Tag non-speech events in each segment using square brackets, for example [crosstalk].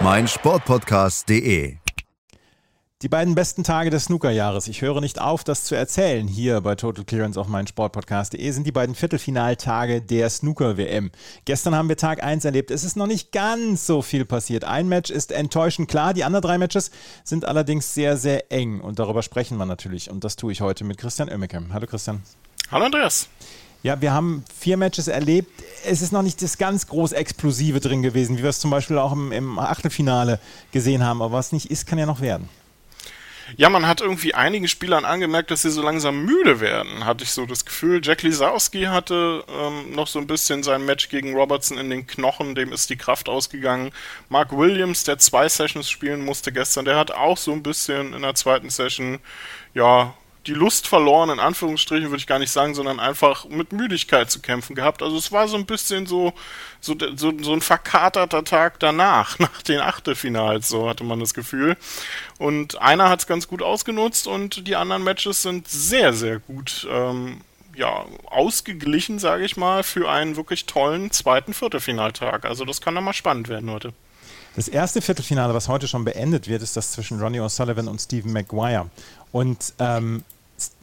meinsportpodcast.de. Die beiden besten Tage des Snookerjahres. Ich höre nicht auf, das zu erzählen. Hier bei Total Clearance auf meinsportpodcast.de sind die beiden Viertelfinaltage der Snooker-WM. Gestern haben wir Tag 1 erlebt. Es ist noch nicht ganz so viel passiert. Ein Match ist enttäuschend klar. Die anderen drei Matches sind allerdings sehr, sehr eng. Und darüber sprechen wir natürlich. Und das tue ich heute mit Christian Oemmeke. Hallo Christian. Hallo Andreas. Ja, wir haben vier Matches erlebt. Es ist noch nicht das ganz groß Explosive drin gewesen, wie wir es zum Beispiel auch im, im Achtelfinale gesehen haben. Aber was nicht ist, kann ja noch werden. Ja, man hat irgendwie einigen Spielern angemerkt, dass sie so langsam müde werden, hatte ich so das Gefühl. Jack Lisowski hatte ähm, noch so ein bisschen sein Match gegen Robertson in den Knochen, dem ist die Kraft ausgegangen. Mark Williams, der zwei Sessions spielen musste gestern, der hat auch so ein bisschen in der zweiten Session, ja, die Lust verloren, in Anführungsstrichen würde ich gar nicht sagen, sondern einfach mit Müdigkeit zu kämpfen gehabt. Also es war so ein bisschen so, so, so, so ein verkaterter Tag danach, [laughs] nach den Achtelfinals, so hatte man das Gefühl. Und einer hat es ganz gut ausgenutzt und die anderen Matches sind sehr, sehr gut. Ähm, ja, ausgeglichen, sage ich mal, für einen wirklich tollen zweiten Viertelfinaltag. Also das kann dann mal spannend werden heute. Das erste Viertelfinale, was heute schon beendet wird, ist das zwischen Ronnie O'Sullivan und Stephen Maguire. Und ähm,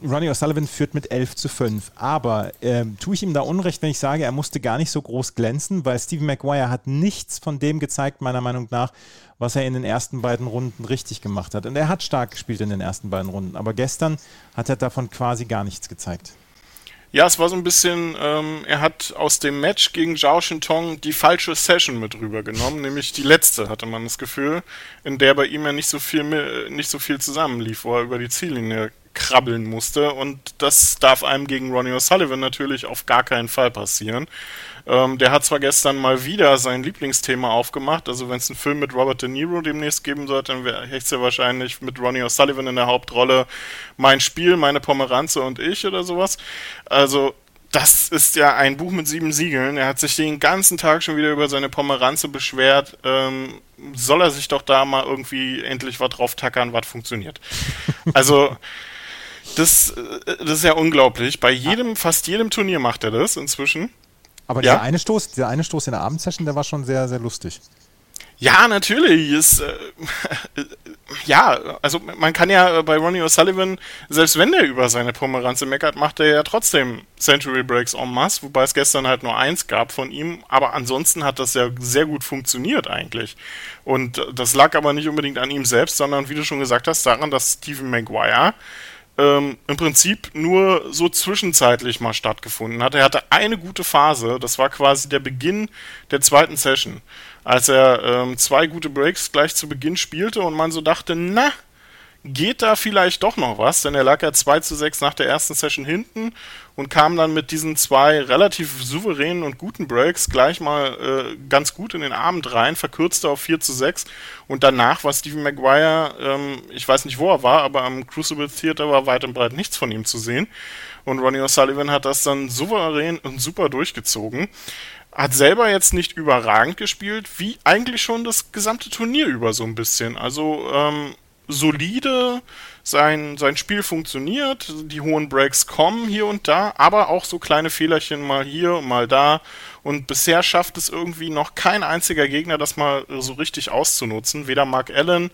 Ronnie O'Sullivan führt mit 11 zu 5. Aber äh, tue ich ihm da Unrecht, wenn ich sage, er musste gar nicht so groß glänzen, weil Stephen Maguire hat nichts von dem gezeigt, meiner Meinung nach, was er in den ersten beiden Runden richtig gemacht hat. Und er hat stark gespielt in den ersten beiden Runden. Aber gestern hat er davon quasi gar nichts gezeigt. Ja, es war so ein bisschen, ähm, er hat aus dem Match gegen Zhao Shintong die falsche Session mit rübergenommen, nämlich die letzte, hatte man das Gefühl, in der bei ihm ja nicht so viel, nicht so viel zusammenlief, wo er über die Ziellinie krabbeln musste. Und das darf einem gegen Ronnie O'Sullivan natürlich auf gar keinen Fall passieren. Ähm, der hat zwar gestern mal wieder sein Lieblingsthema aufgemacht, also wenn es einen Film mit Robert De Niro demnächst geben sollte, dann wäre es ja wahrscheinlich mit Ronnie O'Sullivan in der Hauptrolle Mein Spiel, meine Pomeranze und ich oder sowas. Also das ist ja ein Buch mit sieben Siegeln. Er hat sich den ganzen Tag schon wieder über seine Pomeranze beschwert. Ähm, soll er sich doch da mal irgendwie endlich was drauf tackern, was funktioniert. [laughs] Also das, äh, das ist ja unglaublich. Bei jedem, fast jedem Turnier macht er das inzwischen. Aber ja? dieser, eine Stoß, dieser eine Stoß in der Abendsession, der war schon sehr, sehr lustig. Ja, natürlich. Ist, äh, [laughs] ja, also man kann ja bei Ronnie O'Sullivan, selbst wenn der über seine Pomeranze meckert, macht er ja trotzdem Century Breaks en masse, wobei es gestern halt nur eins gab von ihm. Aber ansonsten hat das ja sehr gut funktioniert eigentlich. Und das lag aber nicht unbedingt an ihm selbst, sondern wie du schon gesagt hast, daran, dass Stephen Maguire ähm, im Prinzip nur so zwischenzeitlich mal stattgefunden hat. Er hatte eine gute Phase, das war quasi der Beginn der zweiten Session, als er ähm, zwei gute Breaks gleich zu Beginn spielte und man so dachte, na, geht da vielleicht doch noch was, denn er lag ja 2 zu 6 nach der ersten Session hinten und kam dann mit diesen zwei relativ souveränen und guten Breaks gleich mal äh, ganz gut in den Abend rein, verkürzte auf 4 zu 6 und danach war Stephen Maguire, ähm, ich weiß nicht wo er war, aber am Crucible Theater war weit und breit nichts von ihm zu sehen. Und Ronnie O'Sullivan hat das dann souverän und super durchgezogen. Hat selber jetzt nicht überragend gespielt, wie eigentlich schon das gesamte Turnier über so ein bisschen. Also ähm, solide, sein, sein Spiel funktioniert, die hohen Breaks kommen hier und da, aber auch so kleine Fehlerchen mal hier, mal da. Und bisher schafft es irgendwie noch kein einziger Gegner, das mal so richtig auszunutzen. Weder Mark Allen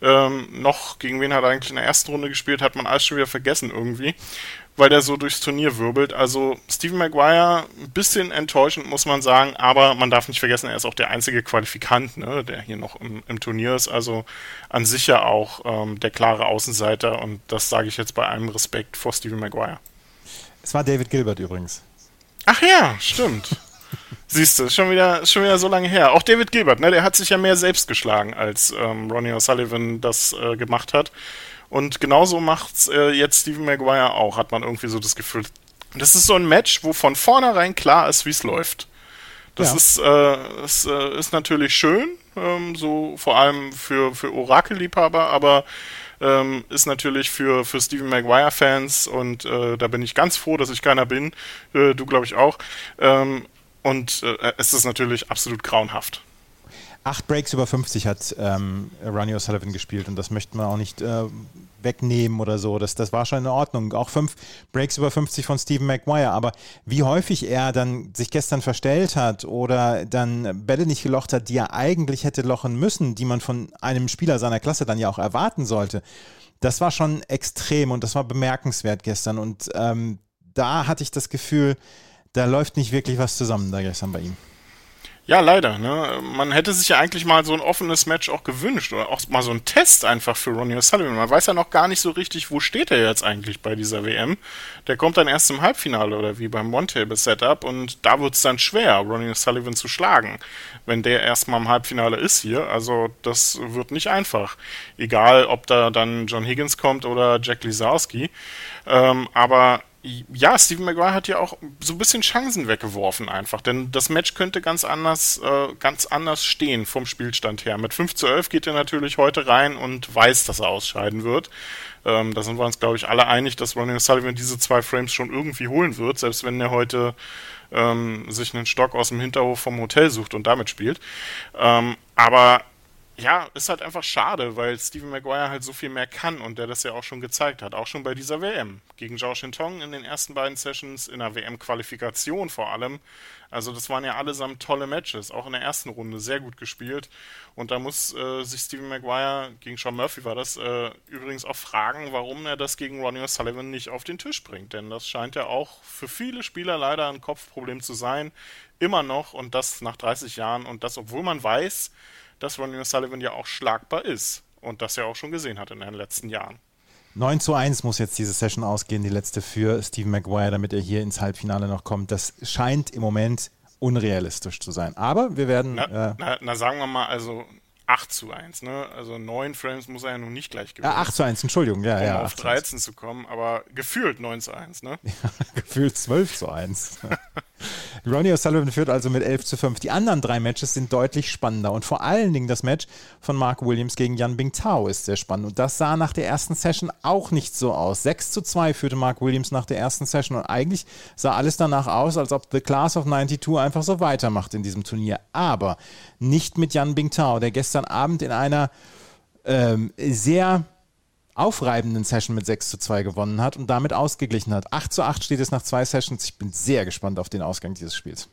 ähm, noch gegen wen hat er eigentlich in der ersten Runde gespielt, hat man alles schon wieder vergessen irgendwie weil der so durchs Turnier wirbelt. Also Stephen Maguire, ein bisschen enttäuschend, muss man sagen, aber man darf nicht vergessen, er ist auch der einzige Qualifikant, ne, der hier noch im, im, Turnier ist. Also an sich ja auch ähm, der klare Außenseiter und das sage ich jetzt bei allem Respekt vor Stephen Maguire. Es war David Gilbert übrigens. Ach ja, stimmt. [laughs] Siehst du, schon wieder, schon wieder so lange her. Auch David Gilbert, ne, der hat sich ja mehr selbst geschlagen, als ähm, Ronnie O'Sullivan das äh, gemacht hat. Und genauso macht's äh, jetzt Steven Maguire auch, hat man irgendwie so das Gefühl. Das ist so ein Match, wo von vornherein klar ist, wie es läuft. Das ja. ist, äh, ist, äh, ist natürlich schön, ähm, so vor allem für, für Orakelliebhaber, aber ähm, ist natürlich für, für Stephen Maguire-Fans und äh, da bin ich ganz froh, dass ich keiner bin, äh, du glaube ich auch. Ähm, und äh, es ist natürlich absolut grauenhaft. Acht Breaks über 50 hat ähm, Ronnie O'Sullivan gespielt und das möchte man auch nicht äh, wegnehmen oder so. Das, das war schon in Ordnung. Auch fünf Breaks über 50 von Stephen Maguire. Aber wie häufig er dann sich gestern verstellt hat oder dann Bälle nicht gelocht hat, die er eigentlich hätte lochen müssen, die man von einem Spieler seiner Klasse dann ja auch erwarten sollte, das war schon extrem und das war bemerkenswert gestern. Und ähm, da hatte ich das Gefühl, da läuft nicht wirklich was zusammen da gestern bei ihm. Ja, leider. Ne? Man hätte sich ja eigentlich mal so ein offenes Match auch gewünscht oder auch mal so ein Test einfach für Ronnie O'Sullivan. Man weiß ja noch gar nicht so richtig, wo steht er jetzt eigentlich bei dieser WM. Der kommt dann erst im Halbfinale oder wie beim One-Table-Setup und da wird es dann schwer, Ronnie O'Sullivan zu schlagen, wenn der erstmal im Halbfinale ist hier. Also das wird nicht einfach. Egal, ob da dann John Higgins kommt oder Jack Lisowski. Ähm, aber ja, Stephen Maguire hat ja auch so ein bisschen Chancen weggeworfen einfach, denn das Match könnte ganz anders, äh, ganz anders stehen vom Spielstand her. Mit 5 zu 11 geht er natürlich heute rein und weiß, dass er ausscheiden wird. Ähm, da sind wir uns, glaube ich, alle einig, dass Ronnie Sullivan diese zwei Frames schon irgendwie holen wird, selbst wenn er heute ähm, sich einen Stock aus dem Hinterhof vom Hotel sucht und damit spielt. Ähm, aber ja, ist halt einfach schade, weil Steven Maguire halt so viel mehr kann und der das ja auch schon gezeigt hat, auch schon bei dieser WM. Gegen Zhao Shintong in den ersten beiden Sessions, in der WM-Qualifikation vor allem. Also das waren ja allesamt tolle Matches, auch in der ersten Runde sehr gut gespielt. Und da muss äh, sich Steven Maguire, gegen Sean Murphy war das, äh, übrigens auch fragen, warum er das gegen Ronnie O'Sullivan nicht auf den Tisch bringt. Denn das scheint ja auch für viele Spieler leider ein Kopfproblem zu sein. Immer noch und das nach 30 Jahren und das, obwohl man weiß, dass Ronnie O'Sullivan ja auch schlagbar ist und das ja auch schon gesehen hat in den letzten Jahren. 9 zu 1 muss jetzt diese Session ausgehen, die letzte für Steve Maguire, damit er hier ins Halbfinale noch kommt. Das scheint im Moment unrealistisch zu sein. Aber wir werden. Na, äh, na, na sagen wir mal, also 8 zu 1, ne? Also 9 Frames muss er ja nun nicht gleich gewinnen. Ja, 8 zu 1, Entschuldigung, ja, um ja. auf 13 zu kommen, aber gefühlt 9 zu 1, ne? [laughs] Ja, gefühlt 12 zu 1. [laughs] Ronnie O'Sullivan führt also mit 11 zu 5. Die anderen drei Matches sind deutlich spannender und vor allen Dingen das Match von Mark Williams gegen Yan Bingtao ist sehr spannend und das sah nach der ersten Session auch nicht so aus. 6 zu 2 führte Mark Williams nach der ersten Session und eigentlich sah alles danach aus, als ob The Class of 92 einfach so weitermacht in diesem Turnier. Aber nicht mit Yan Bingtao, der gestern Abend in einer ähm, sehr aufreibenden Session mit 6 zu 2 gewonnen hat und damit ausgeglichen hat. 8 zu 8 steht es nach zwei Sessions. Ich bin sehr gespannt auf den Ausgang dieses Spiels.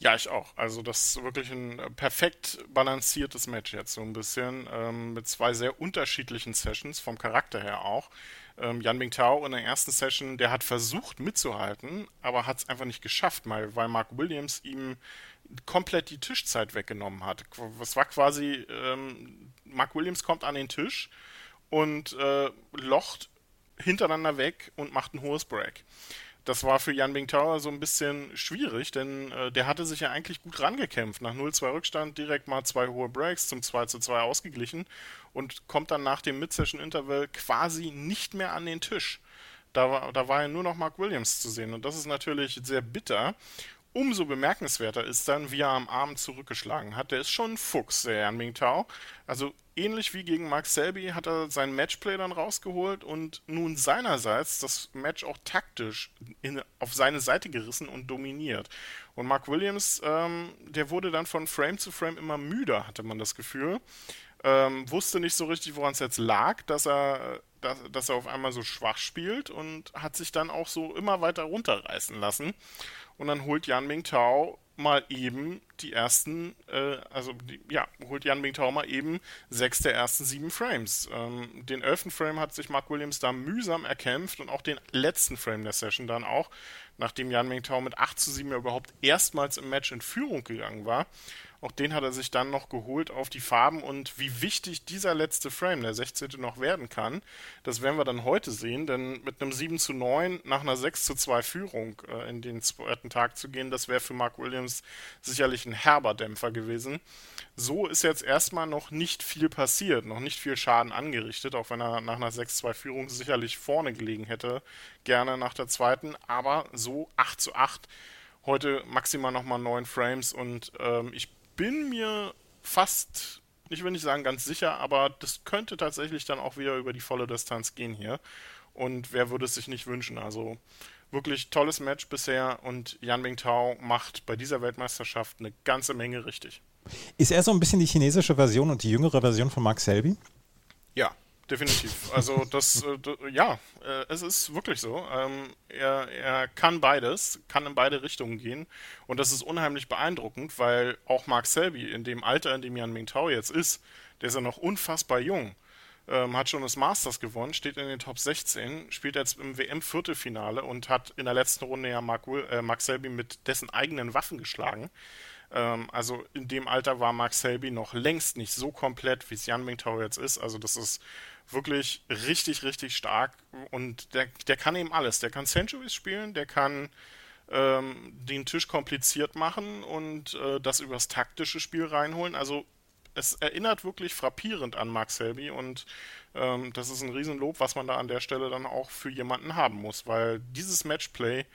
Ja, ich auch. Also das ist wirklich ein perfekt balanciertes Match jetzt so ein bisschen ähm, mit zwei sehr unterschiedlichen Sessions vom Charakter her auch. Ähm, Yan Bingtao in der ersten Session, der hat versucht mitzuhalten, aber hat es einfach nicht geschafft, weil, weil Mark Williams ihm komplett die Tischzeit weggenommen hat. Es war quasi, ähm, Mark Williams kommt an den Tisch und äh, locht hintereinander weg und macht ein hohes Break. Das war für Jan Bingtao so ein bisschen schwierig, denn äh, der hatte sich ja eigentlich gut rangekämpft. Nach 0-2 Rückstand direkt mal zwei hohe Breaks zum 2-2 ausgeglichen und kommt dann nach dem Mid-Session-Interval quasi nicht mehr an den Tisch. Da war, da war ja nur noch Mark Williams zu sehen und das ist natürlich sehr bitter. Umso bemerkenswerter ist dann, wie er am Abend zurückgeschlagen hat. Der ist schon ein Fuchs, der Yan Mingtao. Also ähnlich wie gegen Mark Selby hat er sein Matchplay dann rausgeholt und nun seinerseits das Match auch taktisch in, auf seine Seite gerissen und dominiert. Und Mark Williams, ähm, der wurde dann von Frame zu Frame immer müder, hatte man das Gefühl. Ähm, wusste nicht so richtig, woran es jetzt lag, dass er, dass, dass er auf einmal so schwach spielt und hat sich dann auch so immer weiter runterreißen lassen. Und dann holt Yan Mingtao mal eben die ersten, äh, also die, ja, holt Yan Mingtao mal eben sechs der ersten sieben Frames. Ähm, den elften Frame hat sich Mark Williams da mühsam erkämpft und auch den letzten Frame der Session dann auch, nachdem Yan Mingtao mit 8 zu 7 ja überhaupt erstmals im Match in Führung gegangen war. Auch den hat er sich dann noch geholt auf die Farben und wie wichtig dieser letzte Frame, der 16. noch werden kann, das werden wir dann heute sehen, denn mit einem 7 zu 9 nach einer 6 zu 2 Führung äh, in den zweiten Tag zu gehen, das wäre für Mark Williams sicherlich ein herber Dämpfer gewesen. So ist jetzt erstmal noch nicht viel passiert, noch nicht viel Schaden angerichtet, auch wenn er nach einer 6-2 Führung sicherlich vorne gelegen hätte, gerne nach der zweiten, aber so 8 zu 8 heute maximal nochmal 9 Frames und ähm, ich bin mir fast, ich will nicht sagen ganz sicher, aber das könnte tatsächlich dann auch wieder über die volle Distanz gehen hier. Und wer würde es sich nicht wünschen? Also wirklich tolles Match bisher und Yan Mingtao macht bei dieser Weltmeisterschaft eine ganze Menge richtig. Ist er so ein bisschen die chinesische Version und die jüngere Version von Mark Selby? Ja, definitiv. Also das, äh, ja, äh, es ist wirklich so. Ähm, er, er kann beides, kann in beide Richtungen gehen und das ist unheimlich beeindruckend, weil auch Mark Selby in dem Alter, in dem Yan Mingtao jetzt ist, der ist ja noch unfassbar jung. Ähm, hat schon das Masters gewonnen, steht in den Top 16, spielt jetzt im WM-Viertelfinale und hat in der letzten Runde ja Mark, äh, Mark Selby mit dessen eigenen Waffen geschlagen. Ähm, also in dem Alter war Mark Selby noch längst nicht so komplett, wie es Jan Mingtao jetzt ist. Also das ist wirklich richtig, richtig stark und der, der kann eben alles. Der kann Centuries spielen, der kann ähm, den Tisch kompliziert machen und äh, das übers taktische Spiel reinholen. Also es erinnert wirklich frappierend an Mark Selby und ähm, das ist ein Riesenlob, was man da an der Stelle dann auch für jemanden haben muss, weil dieses Matchplay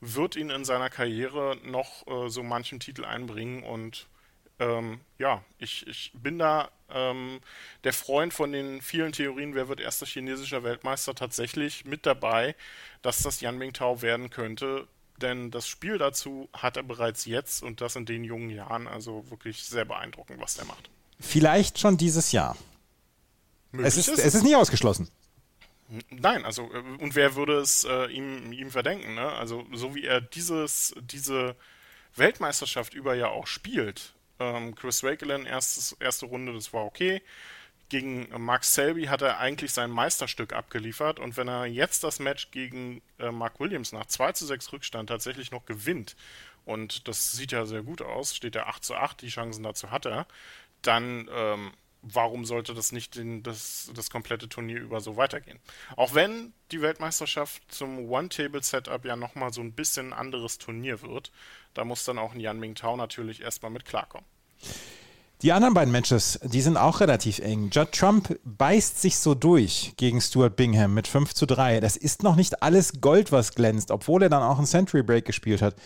wird ihn in seiner Karriere noch äh, so manchen Titel einbringen und ähm, ja, ich, ich bin da ähm, der Freund von den vielen Theorien, wer wird erster chinesischer Weltmeister, tatsächlich mit dabei, dass das Yan Mingtao werden könnte. Denn das Spiel dazu hat er bereits jetzt und das in den jungen Jahren. Also wirklich sehr beeindruckend, was der macht. Vielleicht schon dieses Jahr. Es ist, es ist nie ausgeschlossen. Nein, also äh, und wer würde es äh, ihm, ihm verdenken? Ne? Also so wie er dieses, diese Weltmeisterschaft über ja auch spielt. Ähm, Chris Wakelin, erste Runde, das war okay. Gegen Max Selby hat er eigentlich sein Meisterstück abgeliefert und wenn er jetzt das Match gegen äh, Mark Williams nach 2 zu 6 Rückstand tatsächlich noch gewinnt, und das sieht ja sehr gut aus, steht er 8 zu 8, die Chancen dazu hat er, dann ähm, warum sollte das nicht den, das, das komplette Turnier über so weitergehen? Auch wenn die Weltmeisterschaft zum One-Table-Setup ja nochmal so ein bisschen anderes Turnier wird, da muss dann auch ein Yan Mingtao natürlich erstmal mit klarkommen. Die anderen beiden Matches, die sind auch relativ eng. Judd Trump beißt sich so durch gegen Stuart Bingham mit 5 zu 3. Das ist noch nicht alles Gold, was glänzt, obwohl er dann auch einen Century Break gespielt hat.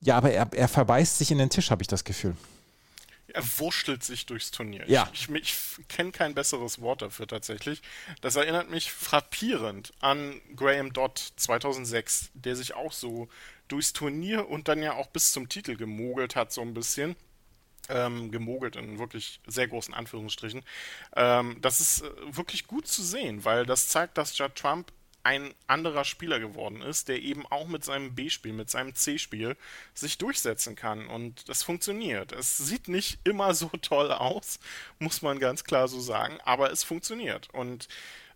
Ja, aber er, er verbeißt sich in den Tisch, habe ich das Gefühl er wurschtelt sich durchs Turnier. Ja. Ich, ich, ich kenne kein besseres Wort dafür tatsächlich. Das erinnert mich frappierend an Graham Dodd 2006, der sich auch so durchs Turnier und dann ja auch bis zum Titel gemogelt hat, so ein bisschen. Ähm, gemogelt in wirklich sehr großen Anführungsstrichen. Ähm, das ist äh, wirklich gut zu sehen, weil das zeigt, dass Judd Trump ein anderer Spieler geworden ist, der eben auch mit seinem B-Spiel, mit seinem C-Spiel sich durchsetzen kann. Und das funktioniert. Es sieht nicht immer so [laughs] toll aus, muss man ganz klar so sagen, aber es funktioniert. Und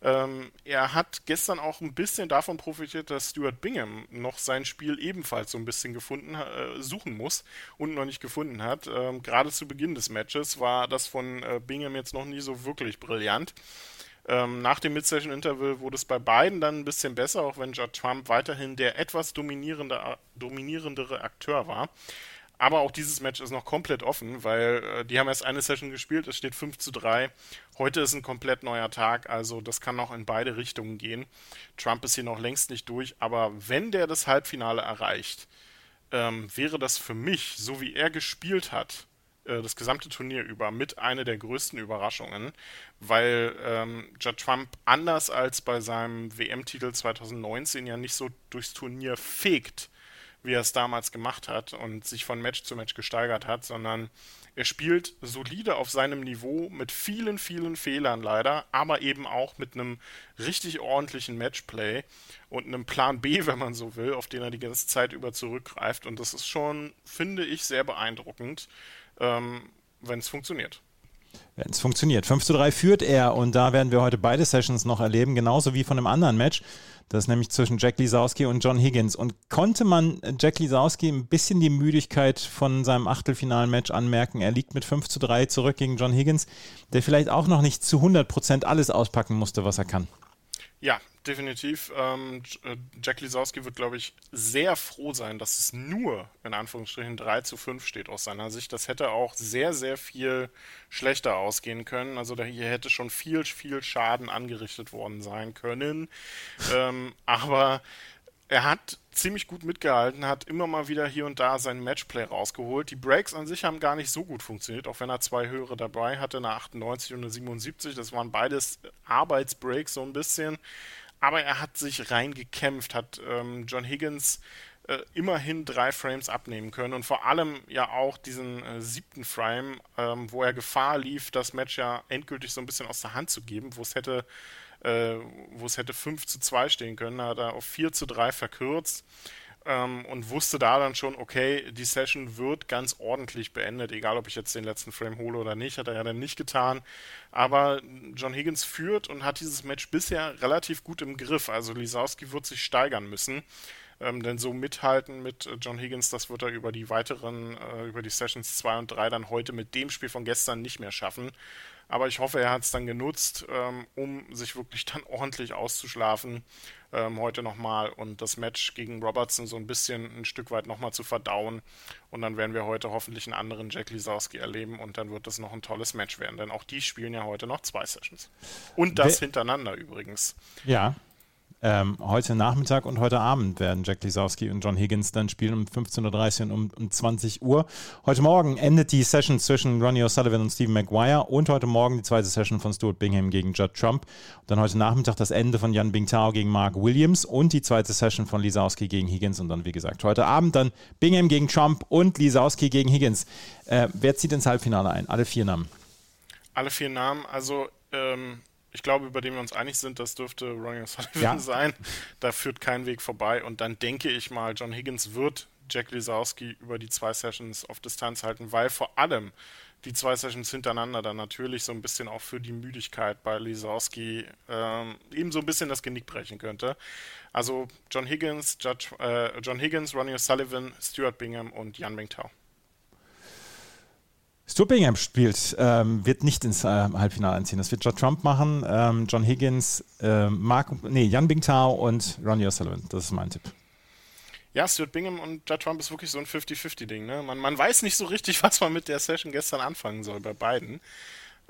ähm, er hat gestern auch ein bisschen davon profitiert, dass Stuart Bingham noch sein Spiel ebenfalls so ein bisschen gefunden, äh, suchen muss und noch nicht gefunden hat. Ähm, Gerade zu Beginn des Matches war das von äh, Bingham jetzt noch nie so wirklich brillant. Ähm, nach dem Mid-Session-Interval wurde es bei beiden dann ein bisschen besser, auch wenn Judd Trump weiterhin der etwas dominierende, dominierendere Akteur war. Aber auch dieses Match ist noch komplett offen, weil äh, die haben erst eine Session gespielt, es steht 5 zu 3. Heute ist ein komplett neuer Tag, also das kann noch in beide Richtungen gehen. Trump ist hier noch längst nicht durch, aber wenn der das Halbfinale erreicht, ähm, wäre das für mich, so wie er gespielt hat, äh, das gesamte Turnier über mit einer der größten Überraschungen, weil ähm, Judd Trump anders als bei seinem WM-Titel 2019 ja nicht so durchs Turnier fegt, wie er es damals gemacht hat und sich von Match zu Match gesteigert hat, sondern er spielt solide auf seinem Niveau mit vielen, vielen Fehlern leider, aber eben auch mit einem richtig ordentlichen Matchplay und einem Plan B, wenn man so will, auf den er die ganze Zeit über zurückgreift. Und das ist schon, finde ich, sehr beeindruckend ähm, wenn es funktioniert. Wenn es funktioniert. 5 zu 3 führt er und da werden wir heute beide Sessions noch erleben, genauso wie von einem anderen Match. Das ist nämlich zwischen Jack Lisowski und John Higgins. Und konnte man Jack Lisowski ein bisschen die Müdigkeit von seinem achtelfinalen Match anmerken? Er liegt mit 5 zu 3 zurück gegen John Higgins, der vielleicht auch noch nicht zu 100 Prozent alles auspacken musste, was er kann. Ja, definitiv. Ähm, äh, Jack Lisowski wird, glaube ich, sehr froh sein, dass es nur in Anführungsstrichen 3 zu 5 steht aus seiner Sicht. Das hätte auch sehr, sehr viel schlechter ausgehen können. Also hier hätte schon viel, viel Schaden angerichtet worden sein können. [laughs] ähm, aber er hat ziemlich gut mitgehalten, hat immer mal wieder hier und da sein Matchplay rausgeholt. Die Breaks an sich haben gar nicht so gut funktioniert, auch wenn er zwei höhere dabei hatte, eine 98 und eine 77. Das waren beides Arbeitsbreaks so ein bisschen. Aber er hat sich reingekämpft, hat ähm, John Higgins äh, immerhin drei Frames abnehmen können und vor allem ja auch diesen äh, siebten Frame, ähm, wo er Gefahr lief, das Match ja endgültig so ein bisschen aus der Hand zu geben, wo es hätte äh, wo es hätte 5 zu 2 stehen können, hat er auf 4 zu 3 verkürzt ähm, und wusste da dann schon, okay, die Session wird ganz ordentlich beendet, egal ob ich jetzt den letzten Frame hole oder nicht, hat er ja dann nicht getan. Aber John Higgins führt und hat dieses Match bisher relativ gut im Griff. Also Lisowski wird sich steigern müssen. Ähm, denn so mithalten mit John Higgins, das wird er über die weiteren, äh, über die Sessions 2 und 3 dann heute mit dem Spiel von gestern nicht mehr schaffen. Aber ich hoffe, er hat es dann genutzt, ähm, um sich wirklich dann [laughs] ordentlich auszuschlafen ähm, heute nochmal und das Match gegen Robertson so ein bisschen ein Stück weit nochmal zu verdauen. Und dann werden wir heute hoffentlich einen anderen Jack Lisowski erleben und dann wird es noch ein tolles Match werden. Denn auch die spielen ja heute noch zwei Sessions. Und das hintereinander übrigens. Ja, ähm, heute Nachmittag und heute Abend werden Jack Lisowski und John Higgins dann spielen um 15.30 Uhr und um, um 20 Uhr. Heute Morgen endet die Session zwischen Ronnie O'Sullivan und Stephen Maguire und heute Morgen die zweite Session von Stuart Bingham gegen Judd Trump. Und dann heute Nachmittag das Ende von Jan Bingtao gegen Mark Williams und die zweite Session von Lisowski gegen Higgins und dann, wie gesagt, heute Abend dann Bingham gegen Trump und Lisowski gegen Higgins. Äh, wer zieht ins Halbfinale ein? Alle vier Namen. Alle vier Namen, also ähm, ich glaube, über den wir uns einig sind, das dürfte Ronnie O'Sullivan ja. [laughs] sein. Da führt kein Weg vorbei. Und dann denke ich mal, John Higgins wird Jack Lisowski über die zwei Sessions auf Distanz halten, weil vor allem die zwei Sessions hintereinander dann natürlich so ein bisschen auch für die Müdigkeit bei Lisowski ähm, eben so ein bisschen das Genick brechen könnte. Also John Higgins, Judge, äh, John Higgins, Ronnie O'Sullivan, Stuart Bingham und Jan Mingtao. Stuart Bingham spielt, ähm, wird nicht ins äh, Halbfinale einziehen. Das wird John Trump machen, ähm, John Higgins, äh, Mark, nee, Jan Bingtao und Ronnie O'Sullivan. Das ist mein Tipp. Ja, Stuart Bingham und Judd Trump ist wirklich so ein 50-50-Ding. Ne? Man, man weiß nicht so richtig, was man mit der Session gestern anfangen soll bei beiden.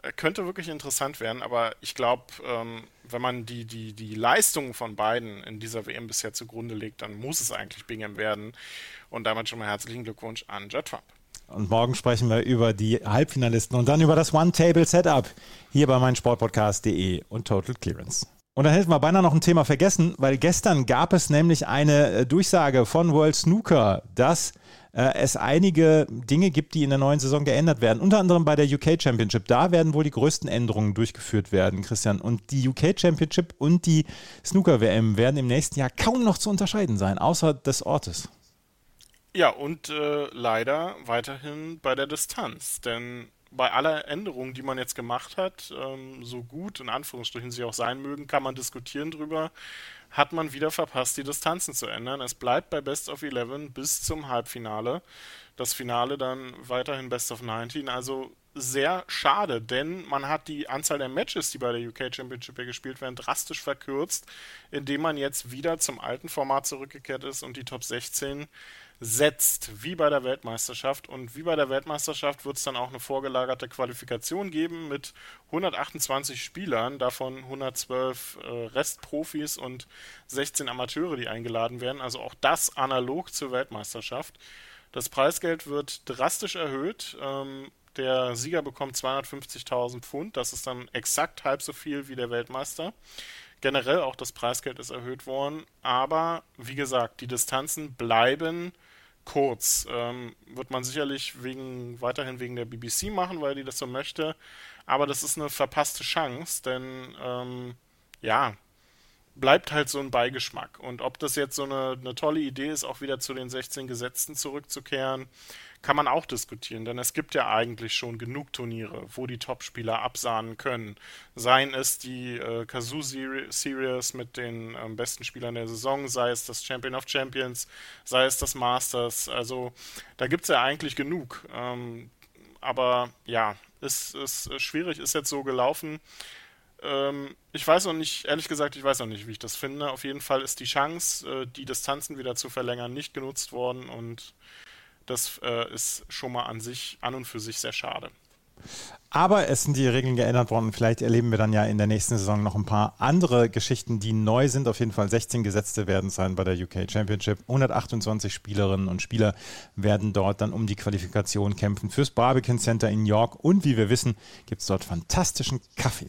Äh, könnte wirklich interessant werden, aber ich glaube, ähm, wenn man die, die, die Leistungen von beiden in dieser WM bisher zugrunde legt, dann muss es eigentlich Bingham werden. Und damit schon mal herzlichen Glückwunsch an Judd Trump. Und morgen sprechen wir über die Halbfinalisten und dann über das One-Table-Setup hier bei meinsportpodcast.de und Total Clearance. Und dann hätten wir beinahe noch ein Thema vergessen, weil gestern gab es nämlich eine äh, Durchsage von World Snooker, dass äh, es einige Dinge gibt, die in der neuen Saison geändert werden. Unter anderem bei der UK Championship. Da werden wohl die größten Änderungen durchgeführt werden, Christian. Und die UK Championship und die Snooker WM werden im nächsten Jahr kaum noch zu unterscheiden sein, außer des Ortes. Ja, und äh, leider weiterhin bei der Distanz, denn bei aller Änderung, die man jetzt gemacht hat, ähm, so gut in Anführungsstrichen sie auch sein mögen, kann man diskutieren drüber, hat man wieder verpasst, die Distanzen zu ändern. Es bleibt bei Best of 11 bis zum Halbfinale. Das Finale dann weiterhin Best of 19. Also sehr schade, denn man hat die Anzahl der Matches, die bei der UK Championship gespielt werden, drastisch verkürzt, indem man jetzt wieder zum alten Format zurückgekehrt ist und die Top 16 setzt, wie bei der Weltmeisterschaft. Und wie bei der Weltmeisterschaft wird es dann auch eine vorgelagerte Qualifikation geben mit 128 Spielern, davon 112 äh, Restprofis und 16 Amateure, die eingeladen werden. Also auch das analog zur Weltmeisterschaft. Das Preisgeld wird drastisch erhöht. Ähm, der Sieger bekommt 250.000 Pfund. Das ist dann exakt halb so viel wie der Weltmeister. Generell auch das Preisgeld ist erhöht worden. Aber wie gesagt, die Distanzen bleiben kurz. Ähm, wird man sicherlich wegen, weiterhin wegen der BBC machen, weil die das so möchte. Aber das ist eine verpasste Chance, denn ähm, ja, bleibt halt so ein Beigeschmack. Und ob das jetzt so eine, eine tolle Idee ist, auch wieder zu den 16 Gesetzen zurückzukehren, kann man auch diskutieren, denn es gibt ja eigentlich schon genug Turniere, wo die Topspieler absahnen können. Seien es die äh, Kazoo Series mit den ähm, besten Spielern der Saison, sei es das Champion of Champions, sei es das Masters. Also da gibt es ja eigentlich genug. Ähm, aber ja, ist, ist schwierig, ist jetzt so gelaufen. Ähm, ich weiß noch nicht, ehrlich gesagt, ich weiß noch nicht, wie ich das finde. Auf jeden Fall ist die Chance, äh, die Distanzen wieder zu verlängern, nicht genutzt worden und das äh, ist schon mal an sich, an und für sich sehr schade. Aber es sind die Regeln geändert worden. Vielleicht erleben wir dann ja in der nächsten Saison noch ein paar andere Geschichten, die neu sind. Auf jeden Fall 16 Gesetzte werden sein bei der UK Championship. 128 Spielerinnen und Spieler werden dort dann um die Qualifikation kämpfen fürs Barbican Center in York. Und wie wir wissen, gibt es dort fantastischen Kaffee.